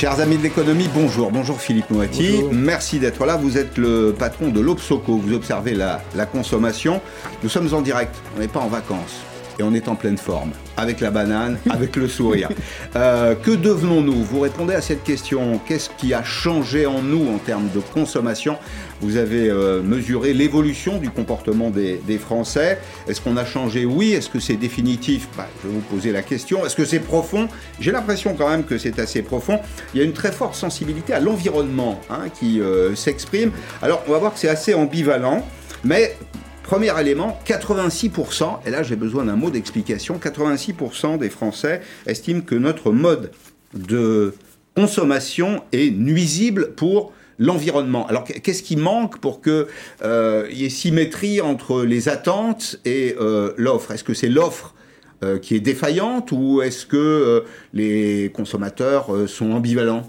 Chers amis de l'économie, bonjour. Bonjour Philippe Moati. Merci d'être là. Vous êtes le patron de l'Obsoco. Vous observez la, la consommation. Nous sommes en direct. On n'est pas en vacances et on est en pleine forme, avec la banane, avec le sourire. Euh, que devenons-nous Vous répondez à cette question. Qu'est-ce qui a changé en nous en termes de consommation Vous avez euh, mesuré l'évolution du comportement des, Français. Est-ce qu'on a changé Oui. Est-ce que c'est définitif bah, Je vais vous poser la question. Est-ce que c'est profond J'ai l'impression quand même que c'est assez profond. Il y a une très forte sensibilité à l'environnement hein, qui euh, s'exprime. Alors, on va voir que c'est assez ambivalent. Mais Premier élément, 86%, et là j'ai besoin d'un mot d'explication, 86% des Français estiment que notre mode de consommation est nuisible pour l'environnement. Alors qu'est-ce qui manque pour qu'il euh, y ait symétrie entre les attentes et euh, l'offre? Est-ce que c'est l'offre euh, qui est défaillante ou est-ce que les consommateurs sont ambivalents?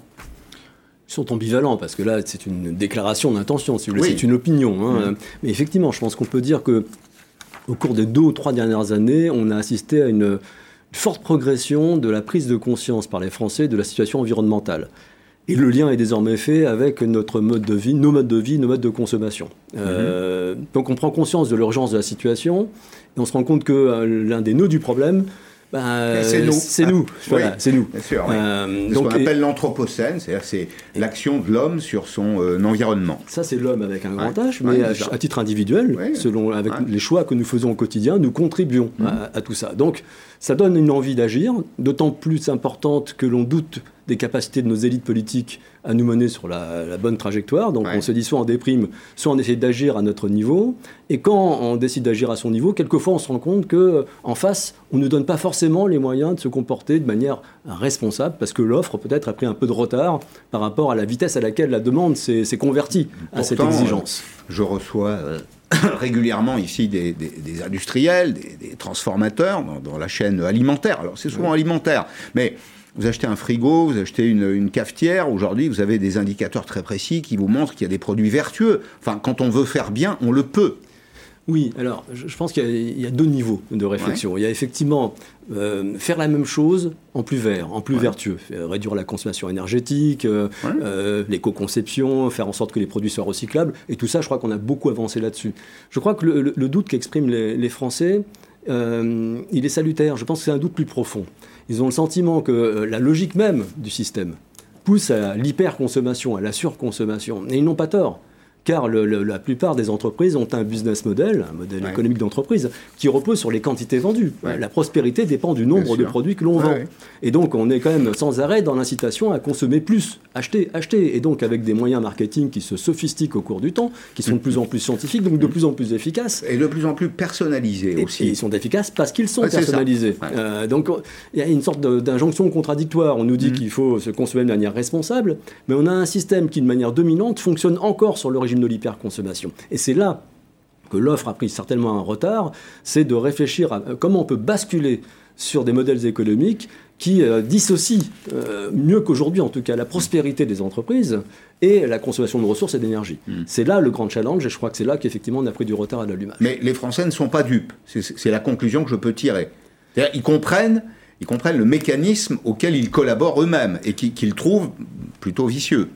Sont ambivalents, parce que là, c'est une déclaration d'intention, si vous voulez, c'est une opinion. Hein. Mais effectivement, je pense qu'on peut dire que au cours des deux ou trois dernières années, on a assisté à une forte progression de la prise de conscience par les Français de la situation environnementale. Et le lien est désormais fait avec notre mode de vie, nos modes de vie, nos modes de consommation. Euh, mhm. donc on prend conscience de l'urgence de la situation et on se rend compte que euh, l'un des nœuds du problème, ben, c'est nous. C'est nous. Voilà, c'est nous. Bien sûr. Euh, ce qu'on appelle l'anthropocène, c'est-à-dire c'est l'action de l'homme sur son euh, environnement. Ça, c'est l'homme avec un grand H, mais à, titre individuel, selon avec les choix que nous faisons au quotidien, nous contribuons mmh. à, tout ça. Donc, ça donne une envie d'agir, d'autant plus importante que l'on doute des capacités de nos élites politiques à nous mener sur la, bonne trajectoire. Donc on se dit soit on déprime, soit on essaie d'agir à notre niveau. Et quand on décide d'agir à son niveau, quelquefois on se rend compte que en face, on ne donne pas forcément les moyens de se comporter de manière responsable, parce que l'offre peut-être a pris un peu de retard par rapport à la vitesse à laquelle la demande s'est convertie à cette exigence. Euh, je reçois euh, régulièrement ici des, industriels, des, transformateurs dans, dans, la chaîne alimentaire. Alors c'est souvent alimentaire, mais vous achetez un frigo, vous achetez une, cafetière, aujourd'hui vous avez des indicateurs très précis qui vous montrent qu'il y a des produits vertueux. Enfin, quand on veut faire bien, on le peut. Oui, alors je pense qu'il y, a deux niveaux de réflexion. Il y a effectivement euh, faire la même chose en plus vert, en plus vertueux, réduire la consommation énergétique, euh, euh, l'éco-conception, faire en sorte que les produits soient recyclables. Et tout ça, je crois qu'on a beaucoup avancé là-dessus. Je crois que le, doute qu'expriment les, Français, il est salutaire. Je pense que c'est un doute plus profond. Ils ont le sentiment que euh, la logique même du système pousse à l'hyperconsommation, à la surconsommation. Et ils n'ont pas tort car la plupart des entreprises ont un business model, un modèle économique d'entreprise, qui repose sur les quantités vendues. La prospérité dépend du nombre de produits que l'on vend. Et donc, on est quand même sans arrêt dans l'incitation à consommer plus, acheter, acheter. Et donc, avec des moyens marketing qui se sophistiquent au cours du temps, qui sont de plus en plus scientifiques, donc de plus en plus efficaces. Et de plus en plus personnalisés aussi. ils sont efficaces parce qu'ils sont personnalisés. Euh, donc, il y a une sorte d'injonction contradictoire. On nous dit mm. qu'il faut se consommer de manière responsable, mais on a un système qui, de manière dominante, fonctionne encore sur l'origine de l'hyperconsommation. Et c'est là que l'offre a pris certainement un retard, c'est de réfléchir à euh, comment on peut basculer sur des modèles économiques qui euh, dissocient euh, mieux qu'aujourd'hui en tout cas la prospérité des entreprises et la consommation de ressources et d'énergie. Hmm. C'est là le grand challenge et je crois que c'est là qu'effectivement on a pris du retard à l'allumage. Mais les Français ne sont pas dupes, c'est la conclusion que je peux tirer. Ils comprennent, ils comprennent le mécanisme auquel ils collaborent eux-mêmes et qu'ils trouvent plutôt vicieux.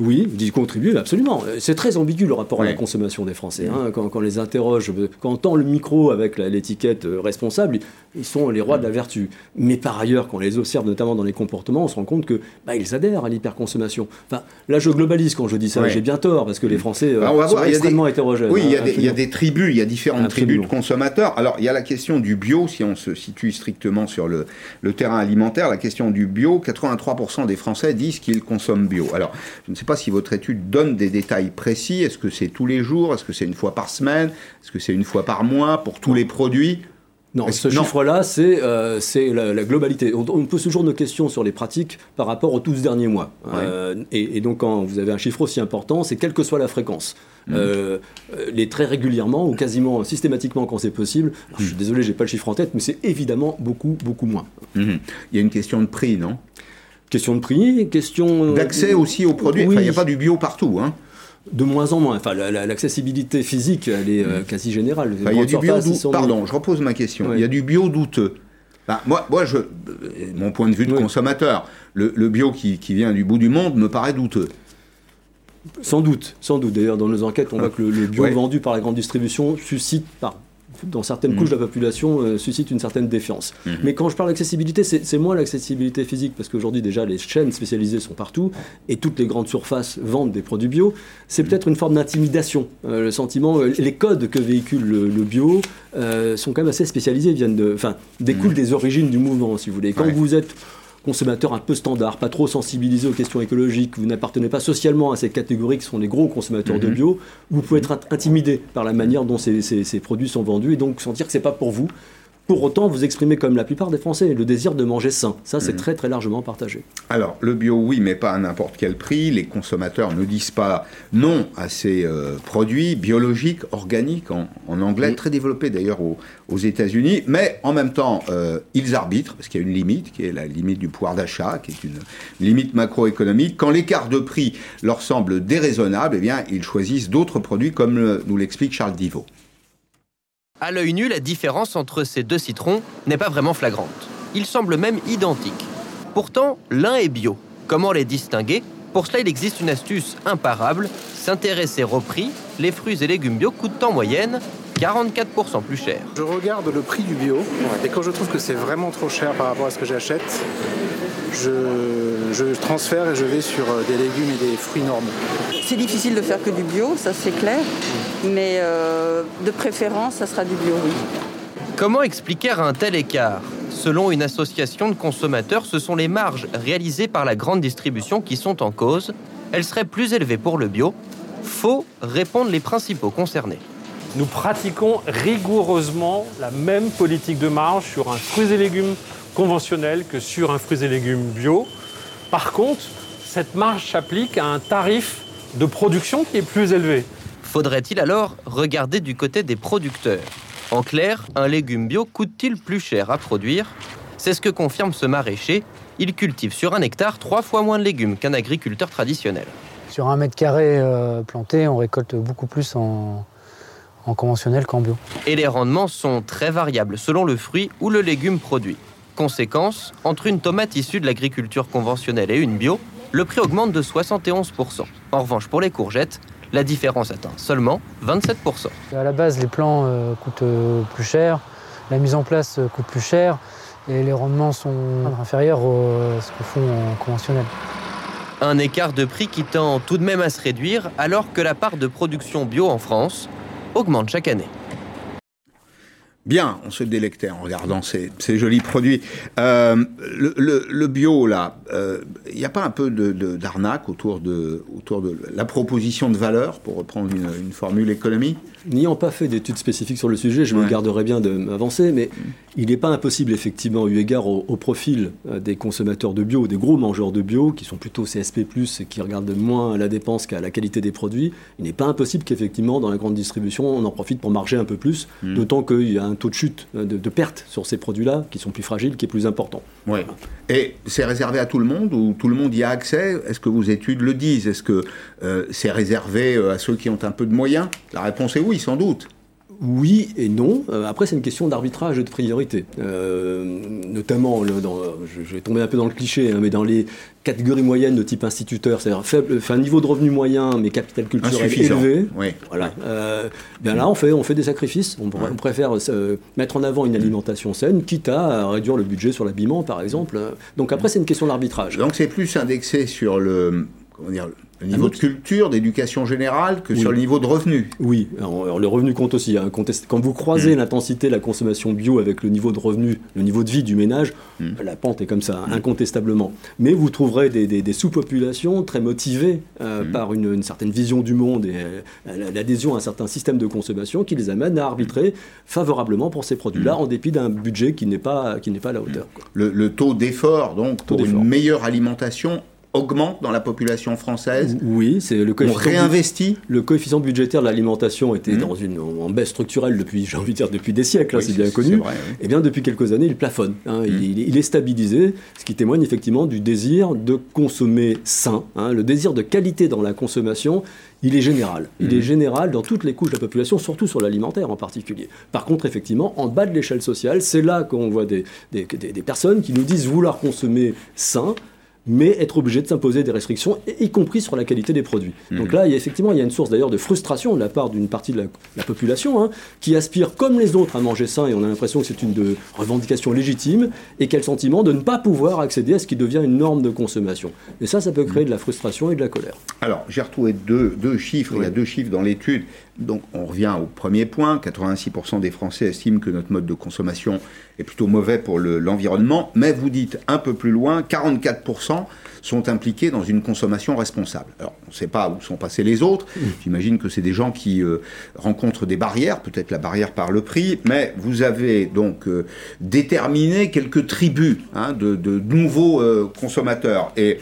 Oui, d'y contribuer, absolument. C'est très ambigu le rapport à la consommation des Français. Hein. Quand, on les interroge, quand on tend le micro avec l'étiquette euh, responsable, ils sont les rois de la vertu. Mais par ailleurs, quand on les observe, notamment dans les comportements, on se rend compte que bah, ils adhèrent à l'hyperconsommation. Enfin, là, je globalise quand je dis ça. J'ai bien tort parce que les Français euh, bah, sont extrêmement hétérogènes. Oui, il y, a hein, des, tribus, il y a différentes tribus de consommateurs. Alors, il y a la question du bio, si on se situe strictement sur le, le terrain alimentaire, la question du bio. 83% des Français disent qu'ils consomment bio. Alors, je ne sais pas si votre étude donne des détails précis. Est-ce que c'est tous les jours? Est-ce que c'est une fois par semaine? Est-ce que c'est une fois par mois pour tous les produits? Non, ce chiffre-là, c'est euh, la, globalité. On, pose toujours nos questions sur les pratiques par rapport aux 12 derniers mois. Euh, et, donc, quand vous avez un chiffre aussi important, c'est quelle que soit la fréquence. Mmh. Euh, les très régulièrement ou quasiment systématiquement quand c'est possible. Je suis mmh. désolé, j'ai pas le chiffre en tête, mais c'est évidemment beaucoup, beaucoup moins. Mmh. Il y a une question de prix, non? Question de prix, question... Euh, D'accès aussi aux produits, il n'y a pas du bio partout. Hein. De moins en moins. Enfin, l'accessibilité physique, elle est euh, quasi générale. il y a du bio Pardon, je repose ma question. Il y a du bio douteux. bah, moi, moi je, mon point de vue de consommateur, le, bio qui, vient du bout du monde me paraît douteux. Sans doute, sans doute. D'ailleurs, dans nos enquêtes, on voit que le, bio vendu par la grande distribution suscite, par dans certaines couches de la population, euh, suscite une certaine défiance. Mhm. Mais quand je parle d'accessibilité, c'est moins l'accessibilité physique, parce qu'aujourd'hui déjà les chaînes spécialisées sont partout, et toutes les grandes surfaces vendent des produits bio. C'est peut-être une forme d'intimidation. Euh, le sentiment, euh, les codes que véhicule le, bio sont quand même assez spécialisés, viennent de, enfin, découlent mhm. des origines du mouvement, si vous voulez. Quand vous êtes consommateur un peu standard, pas trop sensibilisé aux questions écologiques, vous n'appartenez pas socialement à ces catégories qui sont les gros consommateurs de mhm. bio, vous pouvez être intimidé par la manière dont ces, ces, produits sont vendus et donc sentir que c'est pas pour vous. Pour autant, vous exprimez comme la plupart des Français le désir de manger sain. Ça, c'est mhm. très très largement partagé. Alors, le bio, oui, mais pas à n'importe quel prix. Les consommateurs ne disent pas non à ces euh, produits biologiques, organiques, en, anglais, très développés d'ailleurs aux, États-Unis. Mais en même temps, euh, ils arbitrent, parce qu'il y a une limite, qui est la limite du pouvoir d'achat, qui est une limite macroéconomique. Quand l'écart de prix leur semble déraisonnable, eh bien, ils choisissent d'autres produits, comme nous l'explique Charles Divot. À l'œil nu, la différence entre ces deux citrons n'est pas vraiment flagrante. Ils semblent même identiques. Pourtant, l'un est bio. Comment les distinguer? Pour cela, il existe une astuce imparable, s'intéresser au prix. Les fruits et légumes bio coûtent en moyenne 44% plus cher. Je regarde le prix du bio et quand je trouve que c'est vraiment trop cher par rapport à ce que j'achète, je, transfère et je vais sur euh, des légumes et des fruits normaux. C'est difficile de faire que du bio, ça c'est clair, mais euh, de préférence, ça sera du bio, oui. Comment expliquer un tel écart? Selon une association de consommateurs, ce sont les marges réalisées par la grande distribution qui sont en cause. Elles seraient plus élevées pour le bio. Faux, répondent les principaux concernés. Nous pratiquons rigoureusement la même politique de marge sur un fruits et légumes conventionnel que sur un fruits et légumes bio. Par contre, cette marge s'applique à un tarif de production qui est plus élevé. Faudrait-il alors regarder du côté des producteurs? En clair, un légume bio coûte-t-il plus cher à produire? C'est ce que confirme ce maraîcher. Il cultive sur un hectare trois fois moins de légumes qu'un agriculteur traditionnel. Sur un mètre carré euh, planté, on récolte beaucoup plus en, en conventionnel qu'en bio. Et les rendements sont très variables selon le fruit ou le légume produit. Conséquence, entre une tomate issue de l'agriculture conventionnelle et une bio, le prix augmente de 71%. En revanche, pour les courgettes, la différence atteint seulement 27%. À la base, les plants euh, coûtent euh, plus cher, la mise en place euh, coûte plus cher et les rendements sont inférieurs à ce que font en conventionnel. Un écart de prix qui tend tout de même à se réduire alors que la part de production bio en France augmente chaque année. Bien, on se délectait en regardant ces, jolis produits. Euh, le, bio, là, il euh, n'y a pas un peu d'arnaque autour, de, autour de la proposition de valeur, pour reprendre une, formule économique N'ayant pas fait d'études spécifiques sur le sujet, je me garderais bien de m'avancer, mais il n'est pas impossible, effectivement, eu égard au, profil euh, des consommateurs de bio, des gros mangeurs de bio, qui sont plutôt CSP, et qui regardent moins la dépense qu'à la qualité des produits, il n'est pas impossible qu'effectivement, dans la grande distribution, on en profite pour marger un peu plus, hmm. d'autant qu'il y a un taux de chute, euh, de, perte sur ces produits-là, qui sont plus fragiles, qui est plus important. Ouais. Et c'est réservé à tout le monde ou tout le monde y a accès? Est-ce que vos études le disent? Est-ce que euh, c'est réservé à ceux qui ont un peu de moyens? La réponse est oui, sans doute. Oui et non. Euh, après, c'est une question d'arbitrage et de priorité. Euh, notamment, dans, je, vais tomber un peu dans le cliché, hein, mais dans les catégories moyennes de type instituteur, c'est-à-dire faible, un niveau de revenu moyen, mais capital culturel élevé. Oui. Voilà. Euh, bien là, on fait, on fait des sacrifices. On, préfère mettre en avant une alimentation saine, quitte à réduire le budget sur l'habillement, par exemple. Donc après, c'est une question d'arbitrage. Donc c'est plus indexé sur le, comment dire, le niveau de culture, d'éducation générale, que sur le niveau de revenu. Oui, alors, le revenu compte aussi. Hein. Quand vous croisez mm. l'intensité de la consommation bio avec le niveau de revenu, le niveau de vie du ménage, mm. la pente est comme ça, mm. incontestablement. Mais vous trouverez des, sous-populations très motivées euh, par une, certaine vision du monde et euh, l'adhésion à un certain système de consommation qui les amène à arbitrer favorablement pour ces produits-là, en dépit d'un budget qui n'est pas, qui pas à la hauteur. Le, taux d'effort, donc, pour une meilleure alimentation augmente dans la population française Oui, c'est le coefficient. On réinvestit Le coefficient budgétaire de l'alimentation était mmh. dans une, en baisse structurelle depuis, j'ai envie de dire, depuis des siècles, hein, c'est bien connu. Et eh bien depuis quelques années, il plafonne. Hein. Mmh. il, est stabilisé, ce qui témoigne effectivement du désir de consommer sain, hein. le désir de qualité dans la consommation il est général. Il est mmh. général dans toutes les couches de la population, surtout sur l'alimentaire en particulier. Par contre, effectivement, en bas de l'échelle sociale, c'est là qu'on voit des, des, des, personnes qui nous disent vouloir consommer sain, mais être obligé de s'imposer des restrictions, y compris sur la qualité des produits. Mhm. Donc là, il y a, effectivement, il y a une source d'ailleurs de frustration de la part d'une partie de la, population hein, qui aspire, comme les autres, à manger sain, et on a l'impression que c'est une de, revendication légitime, et quel sentiment de ne pas pouvoir accéder à ce qui devient une norme de consommation. Et ça, ça peut créer de la frustration et de la colère. Alors, j'ai retrouvé deux, deux chiffres, il y a deux chiffres dans l'étude. Donc, on revient au premier point, 86% des Français estiment que notre mode de consommation est plutôt mauvais pour l'environnement, mais vous dites un peu plus loin, 44% sont impliqués dans une consommation responsable. Alors, on ne sait pas où sont passés les autres. J'imagine que c'est des gens qui euh, rencontrent des barrières, peut-être la barrière par le prix, mais vous avez donc euh, déterminé quelques tribus hein, de, nouveaux euh, consommateurs. Et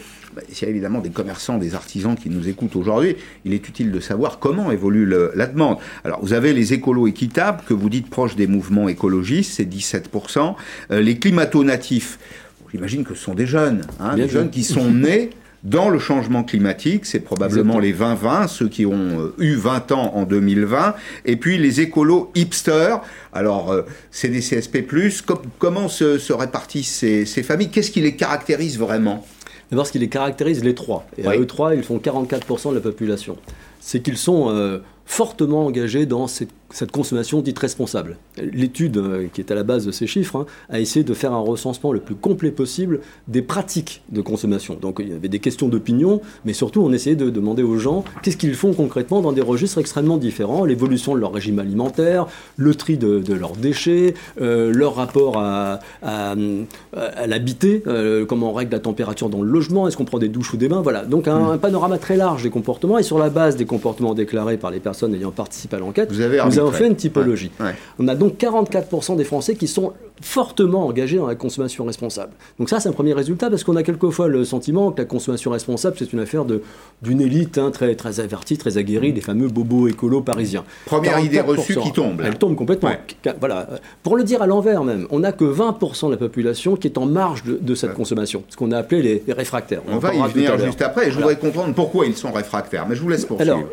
s'il y a évidemment des commerçants, des artisans qui nous écoutent aujourd'hui, il est utile de savoir comment évolue la demande. Alors, vous avez les écolos équitables, que vous dites proches des mouvements écologistes, c'est 17%. Euh, les climato-natifs, j'imagine que ce sont des jeunes, hein, des jeunes qui sont nés dans le changement climatique, c'est probablement les 20-20, ceux qui ont euh, eu 20 ans en 2020, et puis les écolos hipsters, alors c'est des CSP+, comment se, répartissent ces, ces familles? Qu'est-ce qui les caractérise vraiment? D'abord, ce qui les caractérise, les trois. Et à eux trois, ils font 44% de la population. C'est qu'ils sont euh, fortement engagés dans cette cette consommation dite responsable. L'étude euh, qui est à la base de ces chiffres hein, a essayé de faire un recensement le plus complet possible des pratiques de consommation. Donc il y avait des questions d'opinion, mais surtout on essayait de demander aux gens qu'est-ce qu'ils font concrètement dans des registres extrêmement différents, l'évolution de leur régime alimentaire, le tri de, leurs déchets, euh, leur rapport à, à, l'habiter, euh, comment on règle la température dans le logement, est-ce qu'on prend des douches ou des bains, voilà. Donc un, mmh. panorama très large des comportements et sur la base des comportements déclarés par les personnes ayant participé à l'enquête, vous avez avons fait une typologie. On a donc 44% des Français qui sont fortement engagés dans la consommation responsable. Donc ça, c'est un premier résultat parce qu'on a quelquefois le sentiment que la consommation responsable, c'est une affaire d'une élite hein, très, très avertie, très aguerrie, les fameux bobos écolos parisiens. Première idée reçue qui tombe. Elle tombe complètement. Voilà. Pour le dire à l'envers même, on n'a que 20% de la population qui est en marge de, cette consommation, ce qu'on a appelé les, réfractaires. On, va y venir juste après. je voudrais comprendre pourquoi ils sont réfractaires, mais je vous laisse poursuivre. Alors,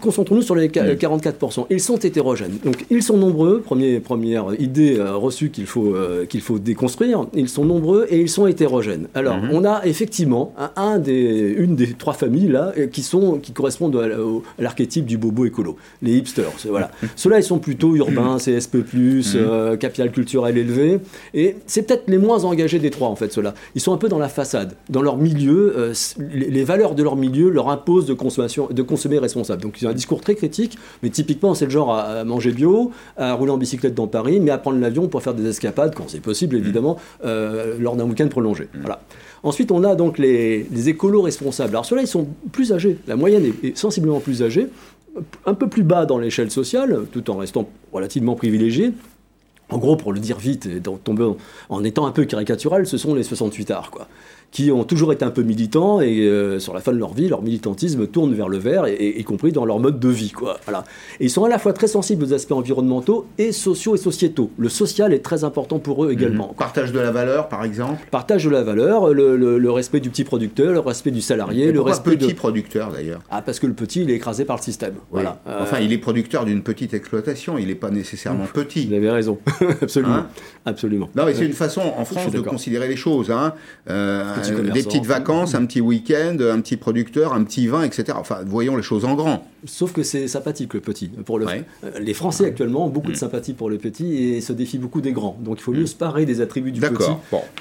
concentrons-nous sur les 44%. Ils sont hétérogènes. Donc, ils sont nombreux. Premier, première idée euh, reçue qu'il faut, euh, qu'il faut déconstruire. Ils sont nombreux et ils sont hétérogènes. Alors, mhm. on a effectivement un, des, une des trois familles là euh, qui, sont, qui correspondent à, l'archétype du bobo écolo, les hipsters. Voilà. Ceux-là, ils sont plutôt urbains, CSP+, mhm. capital culturel élevé. Et c'est peut-être les moins engagés des trois, en fait, ceux-là. Ils sont un peu dans la façade. Dans leur milieu, les, les, valeurs de leur milieu leur imposent de, consommation, de consommer responsable. Donc, ils ont un discours très critique, mais typiquement, c'est le genre à manger bio, à rouler en bicyclette dans Paris, mais à prendre l'avion pour faire des escapades, quand c'est possible évidemment, euh, lors d'un week-end prolongé. Mm. Voilà. Ensuite, on a donc les, écolos responsables. Alors ceux-là, ils sont plus âgés. La moyenne est, sensiblement plus âgée, un peu plus bas dans l'échelle sociale, tout en restant relativement privilégiés. En gros, pour le dire vite et tomber en, étant un peu caricatural, ce sont les 68 arts, quoi qui ont toujours été un peu militants et euh, sur la fin de leur vie, leur militantisme tourne vers le vert, et, y compris dans leur mode de vie. Quoi. Voilà. Et ils sont à la fois très sensibles aux aspects environnementaux et sociaux et sociétaux. Le social est très important pour eux également. Mhm. Partage de la valeur, par exemple? Partage de la valeur, le, respect du petit producteur, le respect du salarié, le respect petit producteur d'ailleurs? Ah, parce que le petit, il est écrasé par le système. Voilà. Enfin, il est producteur d'une petite exploitation, il n'est pas nécessairement petit. Vous avez raison, absolument. Hein? Absolument. Non, mais c'est une façon en France de considérer les choses. Hein. Euh, des petites vacances, un petit week-end, un petit producteur, un petit vin, etc. Enfin, voyons les choses en grand. Sauf que c'est sympathique le petit. Pour le... Euh, les Français actuellement ont beaucoup de mm. sympathie pour le petit et se défient beaucoup des grands. Donc il faut mieux mm. se parer des attributs du petit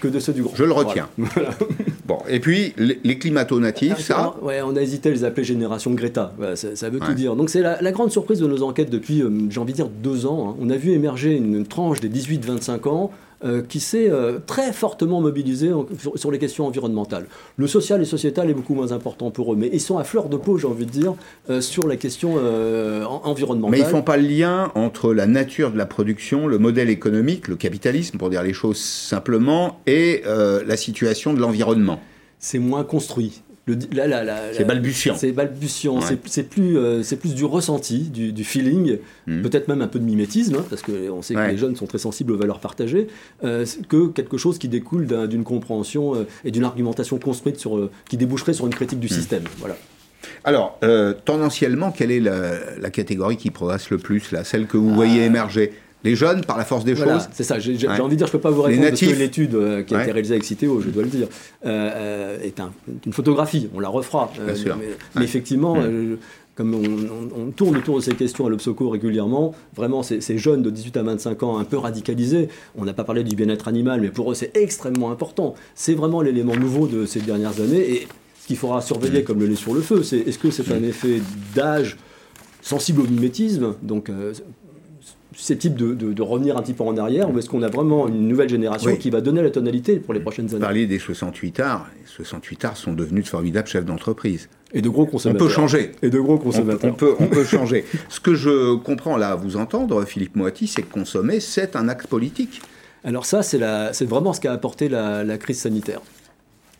que de ceux du grand. Je le retiens. bon, et puis les, climato-natifs, ça Ouais, on a hésité à les appeler génération Greta. ça, veut tout dire. Donc c'est la, grande surprise de nos enquêtes depuis, euh, j'ai envie de dire, deux ans. Hein. On a vu émerger une tranche des 18-25 ans euh, qui s'est euh, très fortement mobilisé sur, les questions environnementales. Le social et sociétal est beaucoup moins important pour eux, mais ils sont à fleur de peau, j'ai envie de dire, sur la question environnementale. Mais ils ne font pas le lien entre la nature de la production, le modèle économique, le capitalisme, pour dire les choses simplement, et la situation de l'environnement. C'est moins construit c'est balbutiant. C'est balbutiant. C'est plus, euh, c'est plus du ressenti, du, feeling, hmm. peut-être même un peu de mimétisme, hein, parce qu'on sait que les jeunes sont très sensibles aux valeurs partagées, euh, que quelque chose qui découle d'une compréhension euh, et d'une argumentation construite sur, qui déboucherait sur une critique du hmm. système. Voilà. Alors, tendanciellement, quelle est la, la, catégorie qui progresse le plus, là, celle que vous voyez émerger? Les jeunes, par la force des choses? C'est ça, j'ai envie de dire, je ne peux pas vous répondre parce que l'étude euh, qui a été réalisée avec Citeo, je dois le dire, euh, euh, est une photographie, on la refera. mais, effectivement, comme on, tourne autour de ces questions à l'Obsoco régulièrement, vraiment ces, jeunes de 18 à 25 ans un peu radicalisés, on n'a pas parlé du bien-être animal, mais pour eux c'est extrêmement important. C'est vraiment l'élément nouveau de ces dernières années et ce qu'il faudra surveiller comme le lait sur le feu, c'est est-ce que c'est un effet d'âge sensible au mimétisme, donc susceptible de, de, de, revenir un petit peu en arrière ou est-ce qu'on a vraiment une nouvelle génération qui va donner la tonalité pour les prochaines années? Vous parliez des 68 arts. Les 68 arts sont devenus de formidables chefs d'entreprise. Et de gros consommateurs. On peut changer. Et de gros consommateurs. On, peut, on peut changer. Ce que je comprends là à vous entendre, Philippe Moati, c'est que consommer, c'est un acte politique. Alors ça, c'est vraiment ce qu'a apporté la, la, crise sanitaire.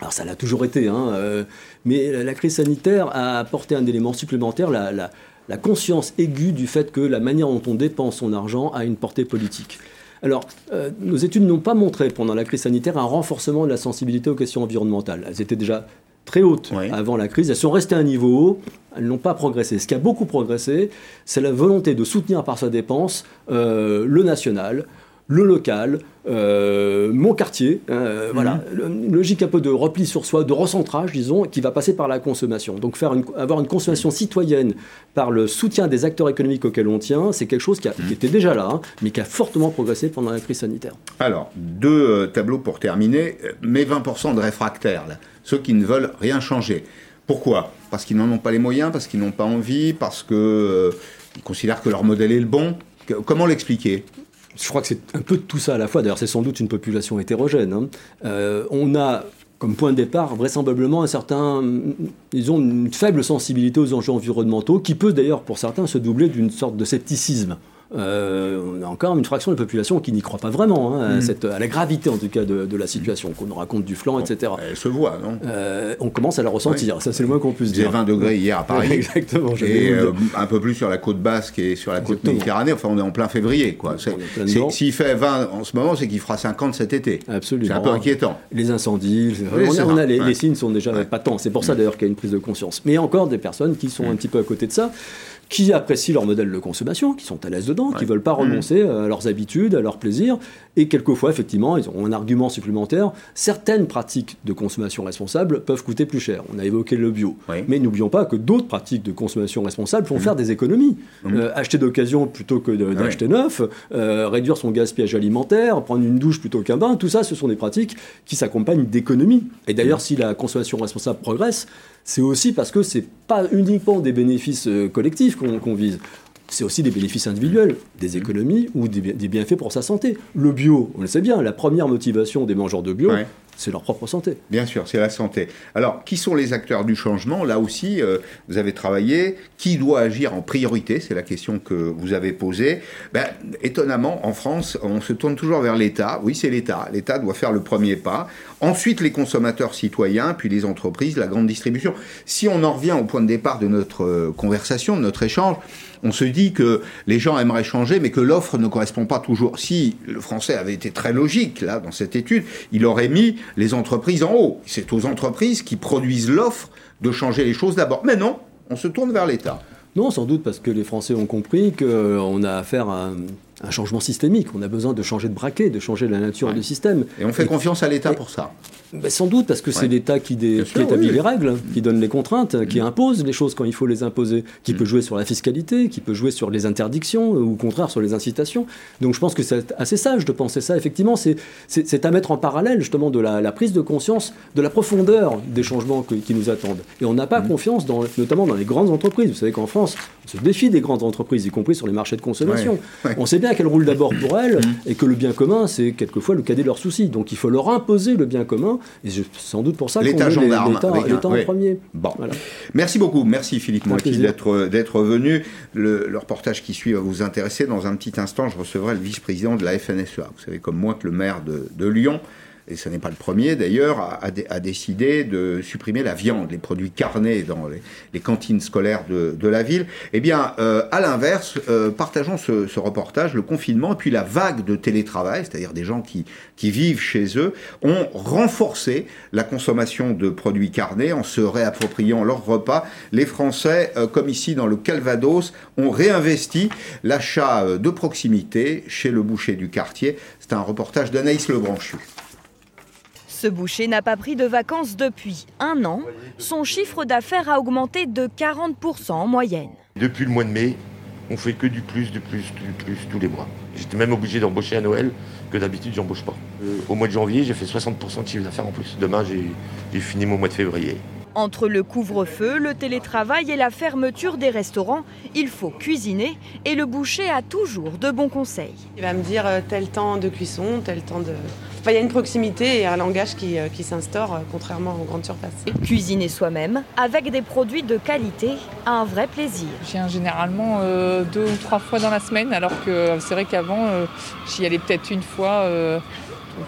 Alors ça l'a toujours été, hein, euh, mais la, crise sanitaire a apporté un élément supplémentaire, la, la la conscience aiguë du fait que la manière dont on dépense son argent a une portée politique. Alors, euh, nos études n'ont pas montré pendant la crise sanitaire un renforcement de la sensibilité aux questions environnementales. Elles étaient déjà très hautes avant la crise, elles sont restées à un niveau haut, elles n'ont pas progressé. Ce qui a beaucoup progressé, c'est la volonté de soutenir par sa dépense euh, le national, le local, euh, mon quartier, euh, voilà, mhm. une logique un peu de repli sur soi, de recentrage, disons, qui va passer par la consommation. Donc faire avoir une consommation citoyenne par le soutien des acteurs économiques auxquels on tient, c'est quelque chose qui, mhm. était déjà là, hein, mais qui a fortement progressé pendant la crise sanitaire. Alors, deux euh, tableaux pour terminer, mais 20% de réfractaires, ceux qui ne veulent rien changer. Pourquoi? Parce qu'ils n'en ont pas les moyens, parce qu'ils n'ont pas envie, parce qu'ils considèrent que leur modèle est le bon. Comment l'expliquer? Je crois que c'est un peu de tout ça à la fois. D'ailleurs, c'est sans doute une population hétérogène. Hein. Euh, on a comme point de départ vraisemblablement un certain, ont une faible sensibilité aux enjeux environnementaux qui peut d'ailleurs pour certains se doubler d'une sorte de scepticisme. Euh, on a encore une fraction de la population qui n'y croit pas vraiment hein, mm. à, la gravité en tout cas de, la situation, qu'on nous raconte du flanc, etc. Elle se voit, non? Euh, On commence à la ressentir, ça c'est le moins qu'on puisse dire. 20 degrés hier à Paris. Exactement. Et euh, un peu plus sur la côte basque et sur la côte méditerranée, enfin on est en plein février. quoi. S'il fait 20 en ce moment, c'est qu'il fera 50 cet été. Absolument. C'est un peu inquiétant. Les incendies, on, a, les, signes sont déjà pas tant. C'est pour ça d'ailleurs qu'il y a une prise de conscience. Mais il y a encore des personnes qui sont un petit peu à côté de ça qui apprécient leur modèle de consommation, qui sont à l'aise dedans, qui ne veulent pas renoncer mmh. à leurs habitudes, à leurs plaisirs. Et quelquefois, effectivement, ils ont un argument supplémentaire. Certaines pratiques de consommation responsable peuvent coûter plus cher. On a évoqué le bio. Mais n'oublions pas que d'autres pratiques de consommation responsable font mmh. faire des économies. Mmh. Euh, acheter d'occasion plutôt que d'acheter neuf, euh, réduire son gaspillage alimentaire, prendre une douche plutôt qu'un bain, tout ça, ce sont des pratiques qui s'accompagnent d'économies. Et d'ailleurs, si la consommation responsable progresse, c'est aussi parce que ce n'est pas uniquement des bénéfices euh, collectifs qu'on vise. C'est aussi des bénéfices individuels, des économies ou des, bienfaits pour sa santé. Le bio, on le sait bien, la première motivation des mangeurs de bio, c'est leur propre santé. Bien sûr, c'est la santé. Alors, qui sont les acteurs du changement? Là aussi, euh, vous avez travaillé. Qui doit agir en priorité? C'est la question que vous avez posée. Ben, étonnamment, en France, on se tourne toujours vers l'État. Oui, c'est l'État. L'État doit faire le premier pas. Ensuite, les consommateurs citoyens, puis les entreprises, la grande distribution. Si on en revient au point de départ de notre euh, conversation, de notre échange, on se dit que les gens aimeraient changer, mais que l'offre ne correspond pas toujours. Si le français avait été très logique, là, dans cette étude, il aurait mis les entreprises en haut. C'est aux entreprises qui produisent l'offre de changer les choses d'abord. Mais non, on se tourne vers l'État. Non, sans doute parce que les Français ont compris qu'on a affaire à un, changement systémique. On a besoin de changer de braquet, de changer la nature du système. Et on fait confiance à l'État pour ça. Ben, sans doute, parce que c'est l'État qui, établit les règles, qui donne les contraintes, qui mm. impose les choses quand il faut les imposer, qui mm. peut jouer sur la fiscalité, qui peut jouer sur les interdictions, ou au contraire sur les incitations. Donc je pense que c'est assez sage de penser ça. Effectivement, c'est à mettre en parallèle justement de la, prise de conscience de la profondeur des changements qui nous attendent. Et on n'a pas mm. confiance, dans, notamment dans les grandes entreprises. Vous savez qu'en France, on se défie des grandes entreprises, y compris sur les marchés de consommation. On sait bien qu'elles roulent d'abord pour elles, et que le bien commun, c'est quelquefois le cadet de leurs soucis. Donc il faut leur imposer le bien commun et c'est sans doute pour ça qu'on l'État gendarme, l'État en premier. Bon. Merci beaucoup. Merci Philippe Moiti d'être, d'être venu. Le, le, reportage qui suit va vous intéresser. Dans un petit instant, je recevrai le vice-président de la FNSEA. Vous savez comme moi que le maire de, de Lyon et ce n'est pas le premier d'ailleurs, a, décidé de supprimer la viande, les produits carnés dans les, cantines scolaires de, la ville. Eh bien, euh, à l'inverse, euh, partageons ce, reportage, le confinement et puis la vague de télétravail, c'est-à-dire des gens qui, qui vivent chez eux, ont renforcé la consommation de produits carnés en se réappropriant leurs repas. Les Français, euh, comme ici dans le Calvados, ont réinvesti l'achat de proximité chez le boucher du quartier. C'est un reportage d'Anaïs Lebranchu. Ce boucher n'a pas pris de vacances depuis un an. Son chiffre d'affaires a augmenté de 40% en moyenne. Depuis le mois de mai, on fait que du plus, du plus, du plus tous les mois. J'étais même obligé d'embaucher à Noël, que d'habitude j'embauche pas. Euh, au mois de janvier, j'ai fait 60% de chiffre d'affaires en plus. Demain, j'ai fini mon mois de février. Entre le couvre-feu, le télétravail et la fermeture des restaurants, il faut cuisiner et le boucher a toujours de bons conseils. Il va me dire euh, tel temps de cuisson, tel temps de... il y a une proximité et un langage qui, euh, s'instaure, euh, contrairement aux grandes surfaces. Cuisiner soi-même, avec des produits de qualité, a un vrai plaisir. Je viens généralement deux ou trois fois dans la semaine, alors que c'est vrai qu'avant, j'y allais peut-être une fois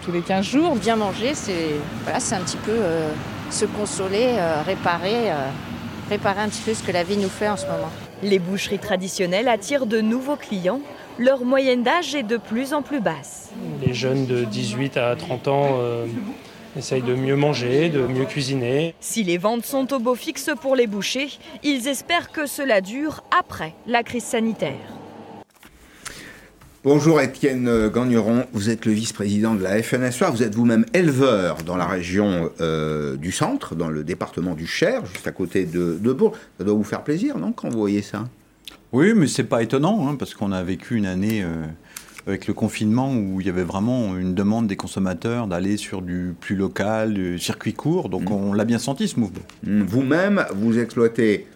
tous les 15 jours. Bien manger, c'est voilà, un petit peu se consoler, euh, réparer, euh, réparer un petit peu ce que la vie nous fait en ce moment. Les boucheries traditionnelles attirent de nouveaux clients. Leur moyenne d'âge est de plus en plus basse. Les jeunes de 18 à 30 ans euh, essayent de mieux manger, de mieux cuisiner. Si les ventes sont au beau fixe pour les bouchers, ils espèrent que cela dure après la crise sanitaire. Bonjour Étienne Gagneron, vous êtes le vice-président de la FNSA, vous êtes vous-même éleveur dans la région euh, du centre, dans le département du Cher, juste à côté de, Bourg. Ça doit vous faire plaisir, non, quand vous voyez ça? Oui, mais c'est pas étonnant, hein, parce qu'on a vécu une année euh, avec le confinement où il y avait vraiment une demande des consommateurs d'aller sur du plus local, du circuit court, donc mmh. on l'a bien senti ce mouvement. Mmh. Vous-même, vous exploitez...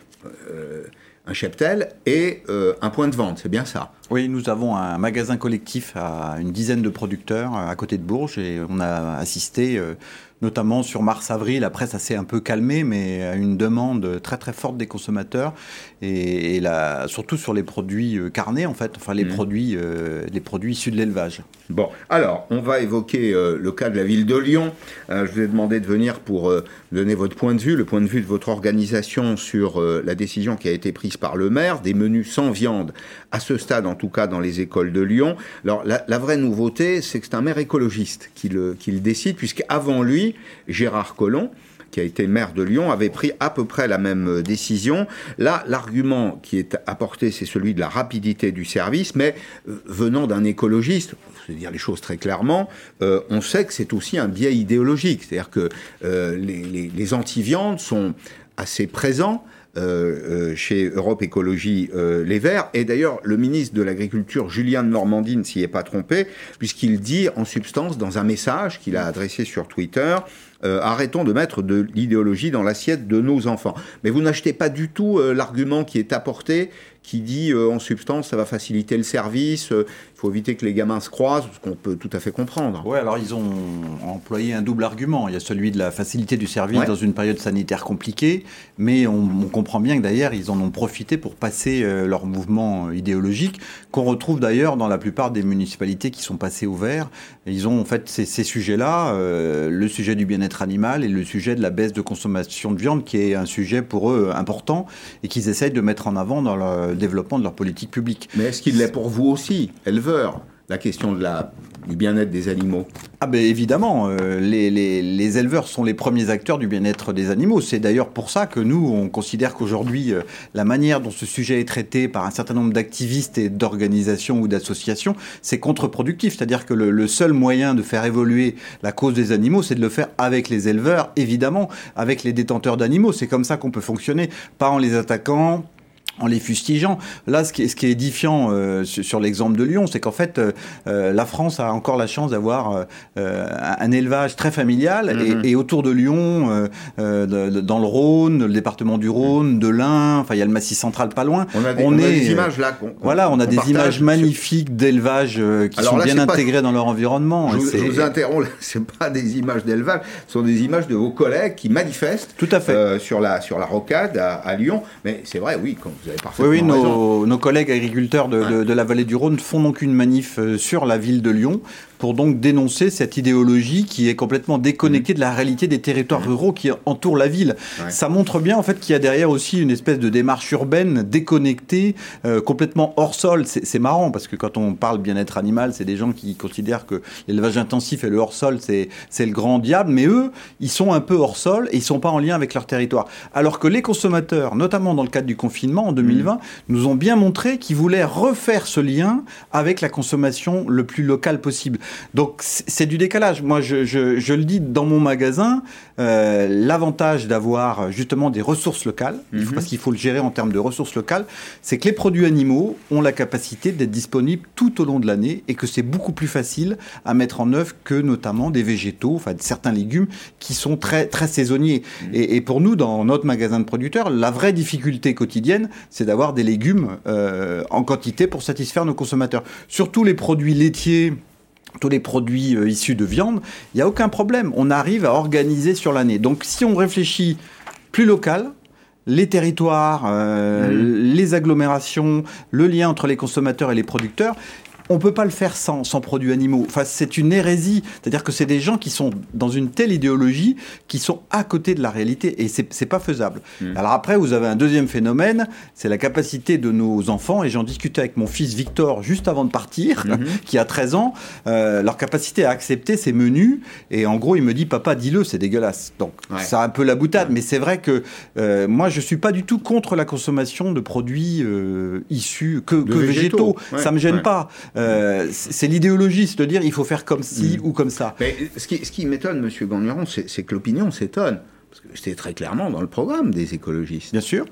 Euh, un cheptel et euh, un point de vente, c'est bien ça. Oui, nous avons un magasin collectif à une dizaine de producteurs à côté de Bourges et on a assisté euh, notamment sur mars-avril, après ça s'est un peu calmé, mais à une demande très très forte des consommateurs, et, surtout sur les produits euh, carnés en fait, enfin les, mmh. produits, euh, les produits issus de l'élevage. Bon, alors on va évoquer euh, le cas de la ville de Lyon. je vous ai demandé de venir pour donner votre point de vue, le point de vue de votre organisation sur la décision qui a été prise par le maire, des menus sans viande, à ce stade en tout cas dans les écoles de Lyon. Alors la, vraie nouveauté, c'est que c'est un maire écologiste qui le, qui le décide, puisqu'avant lui, Gérard Collomb, qui a été maire de Lyon, avait pris à peu près la même euh, décision. Là, l'argument qui est apporté, c'est celui de la rapidité du service, mais euh, venant d'un écologiste, je vais dire les choses très clairement, euh, on sait que c'est aussi un biais idéologique. C'est-à-dire que les, les, anti-viandes sont assez présents. Chez Europe Écologie Les Verts. Et d'ailleurs, le ministre de l'Agriculture, Julien de Normandie, ne s'y est pas trompé, puisqu'il dit en substance dans un message qu'il a adressé sur Twitter, euh, arrêtons de mettre de l'idéologie dans l'assiette de nos enfants. Mais vous n'achetez pas du tout euh, l'argument qui est apporté qui dit euh, en substance ça va faciliter le service, euh, il faut éviter que les gamins se croisent, ce qu'on peut tout à fait comprendre. Oui, alors ils ont employé un double argument. Il y a celui de la facilité du service dans une période sanitaire compliquée, mais on, comprend bien que d'ailleurs ils en ont profité pour passer euh, leur mouvement idéologique, qu'on retrouve d'ailleurs dans la plupart des municipalités qui sont passées au vert. ils ont en fait ces, ces sujets-là, le sujet du bien-être animal et le sujet de la baisse de consommation de viande, qui est un sujet pour eux important et qu'ils essayent de mettre en avant dans leur développement de leur politique publique. Mais est-ce qu'il l'est pour vous aussi, éleveurs la question de la, du bien-être des animaux? Ah ben évidemment, euh, les, les, éleveurs sont les premiers acteurs du bien-être des animaux. C'est d'ailleurs pour ça que nous, on considère qu'aujourd'hui, euh, la manière dont ce sujet est traité par un certain nombre d'activistes et d'organisations ou d'associations, c'est contre-productif. C'est-à-dire que le, le, seul moyen de faire évoluer la cause des animaux, c'est de le faire avec les éleveurs, évidemment, avec les détenteurs d'animaux. C'est comme ça qu'on peut fonctionner, pas en les attaquant, en les fustigeant. Là, ce qui est, ce qui est édifiant euh, sur, l'exemple de Lyon, c'est qu'en fait, euh, euh, la France a encore la chance d'avoir un élevage très familial et, mhm. autour de Lyon, dans le Rhône, le département du Rhône, de l'Ain, enfin il y a le Massif central pas loin. On a des, images là. voilà, on a des images magnifiques d'élevage qui sont bien intégrées dans leur environnement. Je, vous, vous interromps, c'est pas des images d'élevage, ce sont des images de vos collègues qui manifestent. Tout à fait. sur la sur la rocade à, à Lyon, mais c'est vrai, oui, quand vous oui, oui nos, collègues agriculteurs de, la vallée du Rhône font donc une manif euh, sur la ville de Lyon pour donc dénoncer cette idéologie qui est complètement déconnectée de la réalité des territoires ruraux qui entourent la ville. Ça montre bien en fait qu'il y a derrière aussi une espèce de démarche urbaine déconnectée, euh, complètement hors sol. C'est marrant parce que quand on parle bien-être animal, c'est des gens qui considèrent que l'élevage intensif et le hors sol, c'est le grand diable, mais eux, ils sont un peu hors sol et ils sont pas en lien avec leur territoire. Alors que les consommateurs, notamment dans le cadre du confinement en 2020, mmh. nous ont bien montré qu'ils voulaient refaire ce lien avec la consommation le plus locale possible. Donc c'est du décalage. Moi, je, je, le dis dans mon magasin, euh, l'avantage d'avoir justement des ressources locales, mmh. parce qu'il faut le gérer en termes de ressources locales, c'est que les produits animaux ont la capacité d'être disponibles tout au long de l'année et que c'est beaucoup plus facile à mettre en œuvre que notamment des végétaux, enfin certains légumes qui sont très, très saisonniers. Mmh. Et, pour nous, dans notre magasin de producteurs, la vraie difficulté quotidienne, c'est d'avoir des légumes euh, en quantité pour satisfaire nos consommateurs. Surtout les produits laitiers tous les produits euh, issus de viande, il n'y a aucun problème. On arrive à organiser sur l'année. Donc si on réfléchit plus local, les territoires, euh, mmh. les agglomérations, le lien entre les consommateurs et les producteurs, on peut pas le faire sans, sans produits animaux. Enfin, c'est une hérésie. C'est-à-dire que c'est des gens qui sont dans une telle idéologie qui sont à côté de la réalité et c'est pas faisable. Mmh. Alors après, vous avez un deuxième phénomène, c'est la capacité de nos enfants, et j'en discutais avec mon fils Victor juste avant de partir, mmh. qui a 13 ans, euh, leur capacité à accepter ces menus. Et en gros, il me dit, papa, dis-le, c'est dégueulasse. Donc, c'est un peu la boutade, mais c'est vrai que euh, moi, je suis pas du tout contre la consommation de produits euh, issus que, végétaux. Ça me gêne pas. Euh, c'est l'idéologie, c'est de dire il faut faire comme ci mm. ou comme ça. Mais ce qui, ce qui m'étonne, Monsieur Gagneron, c'est que l'opinion s'étonne. Parce que c'était très clairement dans le programme des écologistes. Bien sûr.